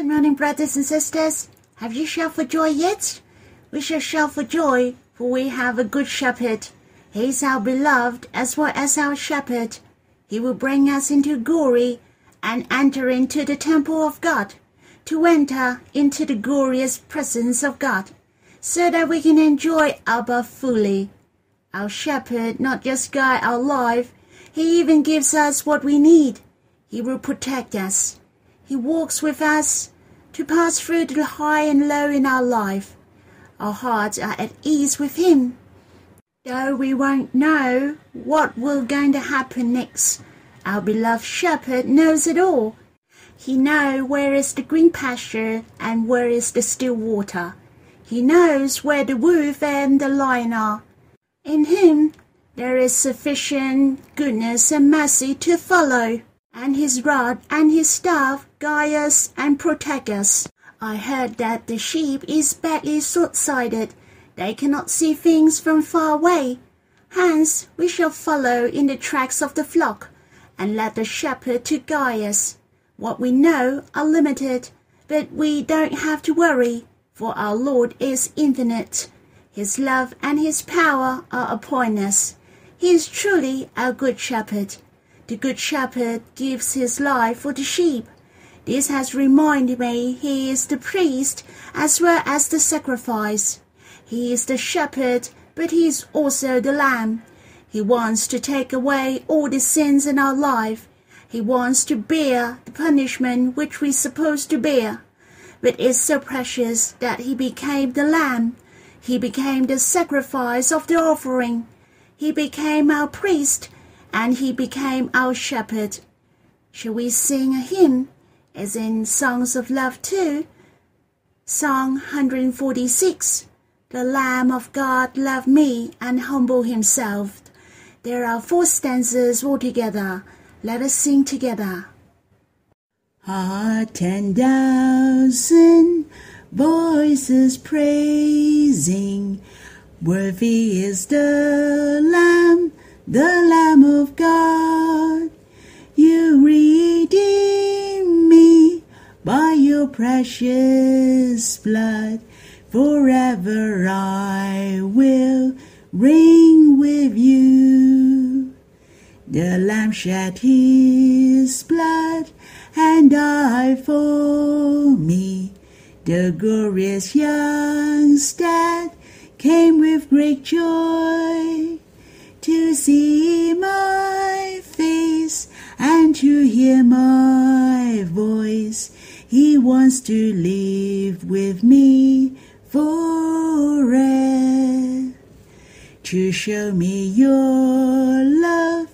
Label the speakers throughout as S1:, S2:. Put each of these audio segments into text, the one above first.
S1: Good morning, brothers and sisters. Have you shouted for joy yet? We shall shout for joy, for we have a good shepherd. He is our beloved as well as our shepherd. He will bring us into glory and enter into the temple of God, to enter into the glorious presence of God, so that we can enjoy Abba fully. Our shepherd not just guide our life, he even gives us what we need. He will protect us. He walks with us to pass through the high and low in our life. Our hearts are at ease with him. Though we won't know what will going to happen next, our beloved shepherd knows it all. He knows where is the green pasture and where is the still water. He knows where the wolf and the lion are. In him there is sufficient goodness and mercy to follow, and his rod and his staff guide us and protect us. I heard that the sheep is badly short-sighted. They cannot see things from far away. Hence we shall follow in the tracks of the flock, and let the shepherd to guide us. What we know are limited, but we don't have to worry, for our Lord is infinite. His love and his power are upon us. He is truly our good shepherd. The good shepherd gives his life for the sheep. This has reminded me he is the priest as well as the sacrifice. He is the shepherd, but he is also the lamb. He wants to take away all the sins in our life. He wants to bear the punishment which we're supposed to bear. But it's so precious that he became the lamb. He became the sacrifice of the offering. He became our priest, and he became our shepherd. Shall we sing a hymn, as in Songs of Love two? Song 146. The Lamb of God loved me and humbled himself. There are four stanzas altogether. Let us sing together.
S2: Ah, ten thousand voices praising Worthy is the Lamb, the Lamb of God. You redeem me by your precious blood. Forever I will reign with you. The Lamb shed his blood and died for me. The glorious young stag came with great joy to see my face and to hear my voice. He wants to live with me forever. To show me your love,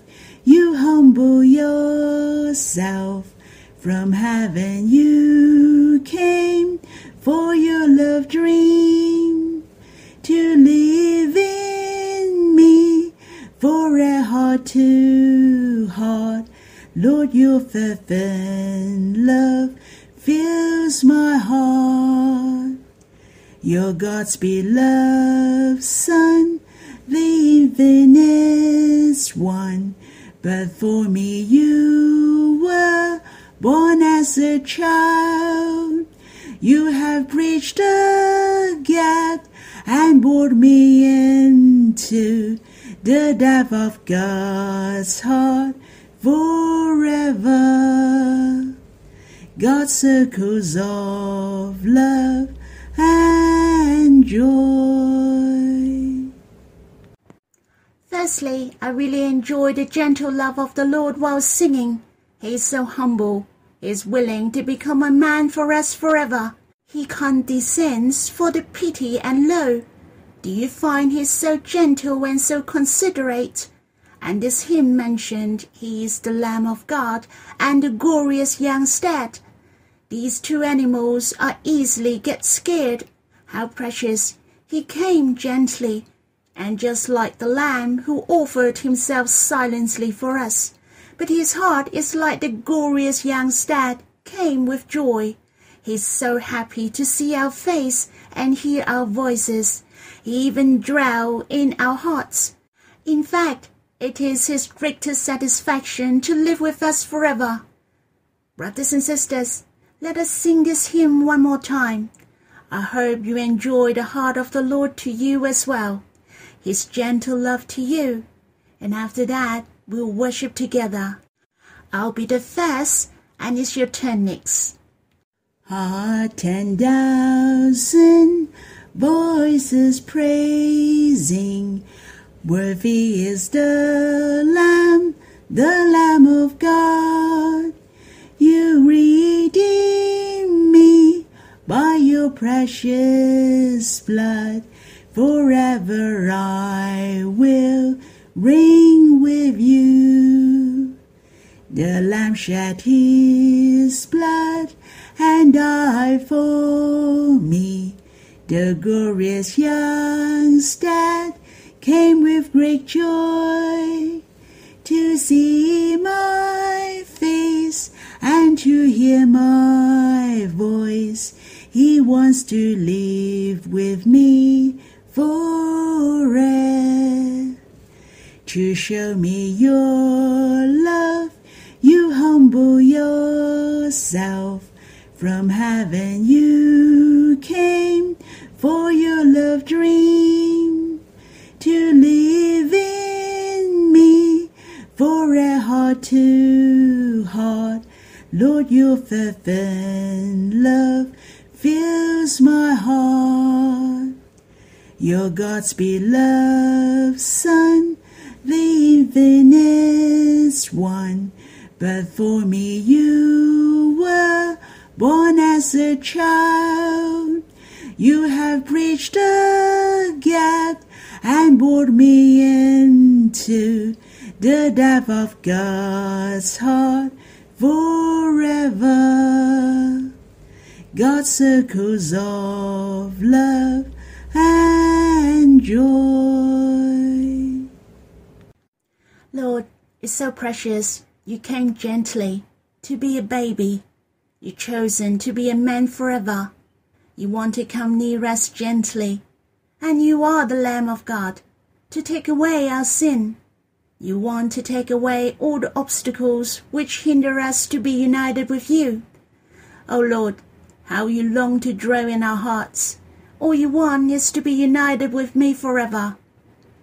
S2: you humble yourself. From heaven you came for your love dream a heart to. Lord, your fervent love fills my heart. You're God's beloved Son, the infinite one. But for me you were born as a child. You have bridged the gap and brought me into the depth of God's heart forever. God's circles of love and joy.
S1: Firstly, I really enjoy the gentle love of the Lord while singing. He is so humble. He is willing to become a man for us forever. He condescends for the pity and low. Do you find he so gentle and so considerate? And this hymn mentioned he is the Lamb of God and the glorious young stag. These two animals are easily get scared. How precious! He came gently, and just like the lamb who offered himself silently for us. But his heart is like the glorious young stag, came with joy. He's so happy to see our face and hear our voices. Even dwell in our hearts. In fact, it is his greatest satisfaction to live with us forever. Brothers and sisters, let us sing this hymn one more time. I hope you enjoy the heart of the Lord to you as well, His gentle love to you. And after that, we'll worship together. I'll be the first, and it's your turn next.
S2: Ah, ten thousand voices praising, worthy is the Lamb, the Lamb of God. You redeem me by your precious blood. Forever I will reign with you. The Lamb shed his blood and died for me. The glorious young stag came with great joy to see my face and to hear my voice. He wants to live with me forever. To show me your love, you humble yourself. From heaven you came for your love dream to live in me for a heart to heart. Lord, your fervent love fills my heart. You're God's beloved Son, the infinite one. But for me you were born as a child. You have bridged the gap and brought me into the depth of God's heart forever. God's circles of love and joy.
S1: Lord, it's so precious. You came gently to be a baby. You chosen to be a man forever. You want to come near us gently. And you are the Lamb of God to take away our sin. You want to take away all the obstacles which hinder us to be united with you. O Lord, how you long to dwell in our hearts. All you want is to be united with me forever.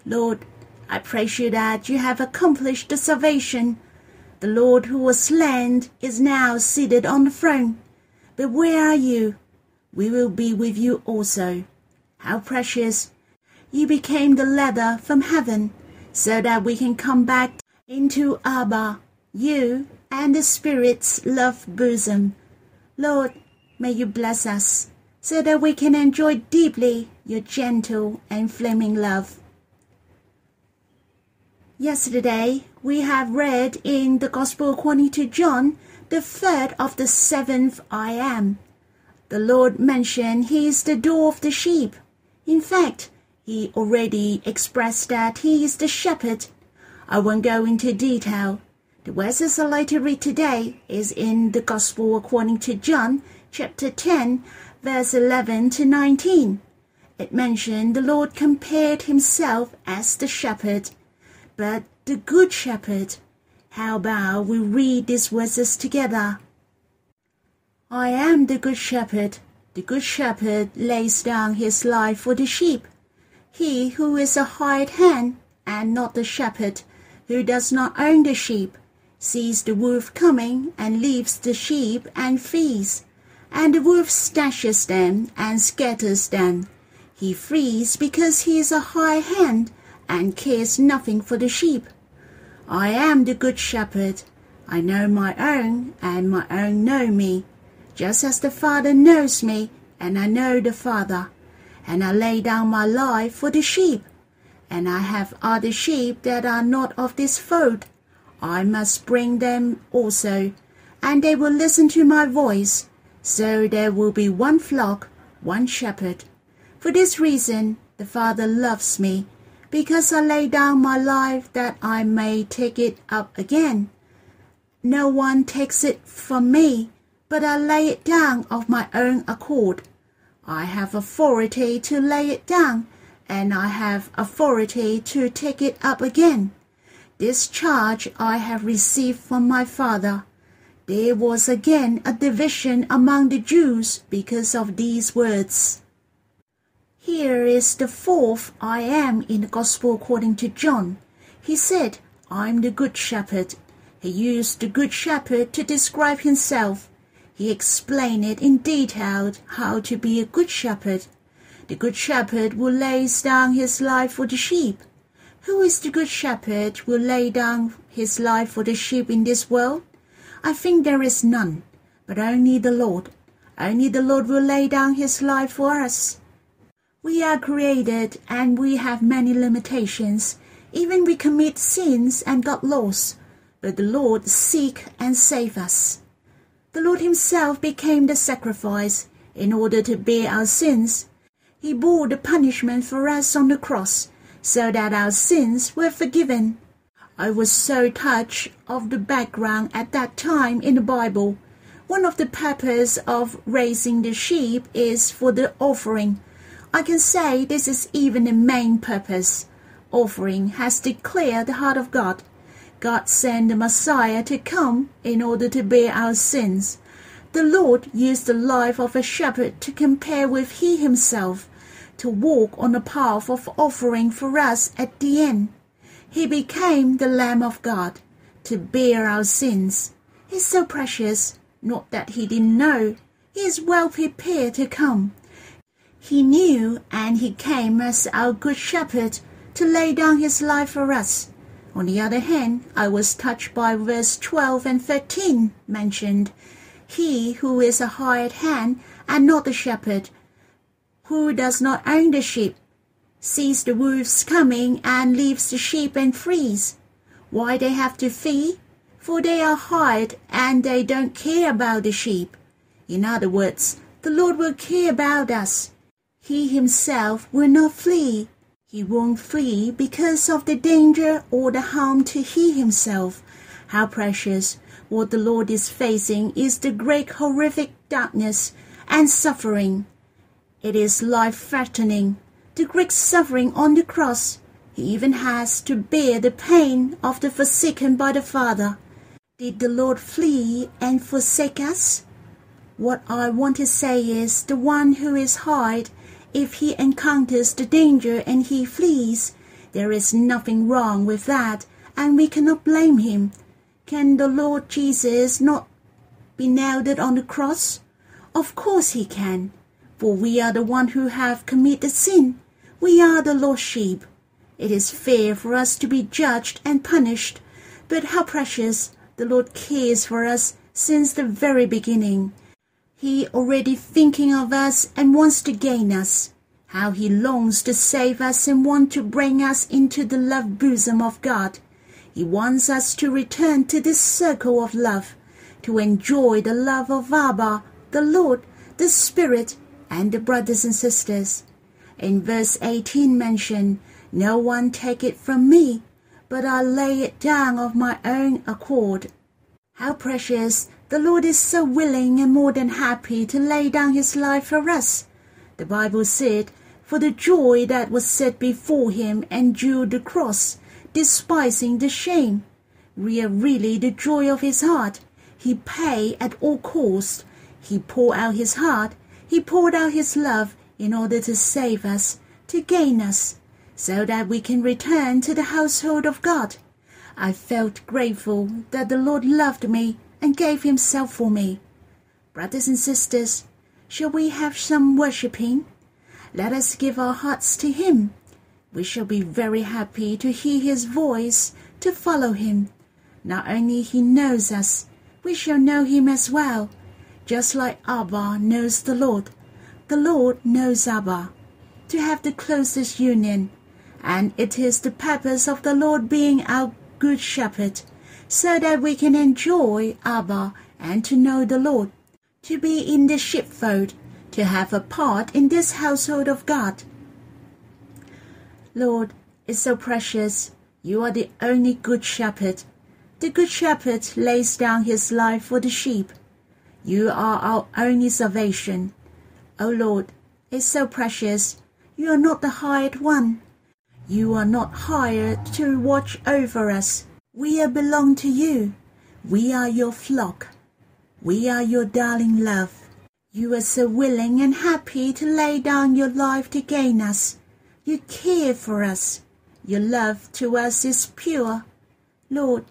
S1: Lord, I praise you that you have accomplished the salvation. The Lord who was slain is now seated on the throne. But where are you? We will be with you also. How precious! You became the ladder from heaven so that we can come back into Abba, you and the Spirit's love bosom. Lord, may you bless us so that we can enjoy deeply your gentle and flaming love. Yesterday, we have read in the Gospel according to John, the third of the seventh I am. The Lord mentioned he is the door of the sheep. In fact, he already expressed that he is the shepherd. I won't go into detail. The verses I'd like to read today is in the Gospel according to John, chapter 10, verse 11 to 19. It mentioned the Lord compared himself as the shepherd, but the good shepherd. How about we read these verses together? I am the good shepherd. The good shepherd lays down his life for the sheep. He who is a hired hand and not the shepherd, who does not own the sheep, sees the wolf coming and leaves the sheep and flees and the wolf snatches them and scatters them. He flees because he is a hired hand and cares nothing for the sheep. I am the good shepherd. I know my own, and my own know me, just as the Father knows me, and I know the Father. And I lay down my life for the sheep. And I have other sheep that are not of this fold. I must bring them also, and they will listen to my voice so there will be one flock, one shepherd. For this reason the Father loves me, because I lay down my life that I may take it up again. No one takes it from me, but I lay it down of my own accord. I have authority to lay it down, and I have authority to take it up again. This charge I have received from my Father. There was again a division among the Jews because of these words. Here is the fourth I am in the Gospel according to John. He said, I'm the Good Shepherd. He used the Good Shepherd to describe himself. He explained it in detail how to be a good shepherd. The Good Shepherd will lay down his life for the sheep. Who is the Good Shepherd who will lay down his life for the sheep in this world? I think there is none, but only the Lord. Only the Lord will lay down his life for us. We are created and we have many limitations. Even we commit sins and got lost, but the Lord seek and save us. The Lord himself became the sacrifice in order to bear our sins. He bore the punishment for us on the cross so that our sins were forgiven. I was so touched of the background at that time in the Bible. One of the purposes of raising the sheep is for the offering. I can say this is even the main purpose. Offering has declared the heart of God. God sent the Messiah to come in order to bear our sins. The Lord used the life of a shepherd to compare with He Himself, to walk on the path of offering for us at the end. He became the Lamb of God to bear our sins. He's so precious, not that he didn't know. He is well prepared to come. He knew and he came as our good shepherd to lay down his life for us. On the other hand, I was touched by verse 12 and 13 mentioned. He who is a hired hand and not a shepherd, who does not own the sheep, sees the wolves coming and leaves the sheep and flees. Why they have to flee? For they are hired and they don't care about the sheep. In other words, the Lord will care about us. He himself will not flee. He won't flee because of the danger or the harm to he himself. How precious! What the Lord is facing is the great horrific darkness and suffering. It is life-threatening the great suffering on the cross. He even has to bear the pain of the forsaken by the Father. Did the Lord flee and forsake us? What I want to say is the one who is hide, if he encounters the danger and he flees, there is nothing wrong with that, and we cannot blame him. Can the Lord Jesus not be nailed on the cross? Of course he can, for we are the one who have committed sin. We are the lost sheep. It is fair for us to be judged and punished, but how precious the Lord cares for us since the very beginning. He already thinking of us and wants to gain us. How he longs to save us and want to bring us into the love bosom of God. He wants us to return to this circle of love, to enjoy the love of Abba, the Lord, the Spirit, and the brothers and sisters. In verse 18 mentioned, No one take it from me, but I lay it down of my own accord. How precious! The Lord is so willing and more than happy to lay down his life for us. The Bible said, For the joy that was set before him endured the cross, despising the shame. We are really the joy of his heart. He paid at all cost. He poured out his heart. He poured out his love in order to save us, to gain us, so that we can return to the household of God. I felt grateful that the Lord loved me and gave himself for me. Brothers and sisters, shall we have some worshipping? Let us give our hearts to him. We shall be very happy to hear his voice, to follow him. Not only he knows us, we shall know him as well, just like Abba knows the Lord the Lord knows Abba, to have the closest union, and it is the purpose of the Lord being our good shepherd, so that we can enjoy Abba and to know the Lord, to be in the sheepfold, to have a part in this household of God. Lord, it's so precious. You are the only good shepherd. The good shepherd lays down his life for the sheep. You are our only salvation. O Lord, it's so precious. You are not the hired one. You are not hired to watch over us. We belong to you. We are your flock. We are your darling love. You are so willing and happy to lay down your life to gain us. You care for us. Your love to us is pure. Lord,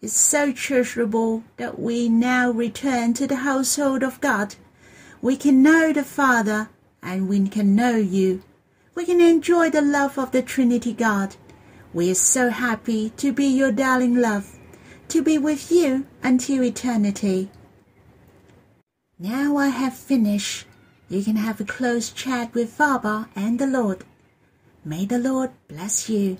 S1: it's so treasurable that we now return to the household of God. We can know the Father and we can know you. We can enjoy the love of the Trinity God. We are so happy to be your darling love, to be with you until eternity. Now I have finished. You can have a close chat with Father and the Lord. May the Lord bless you.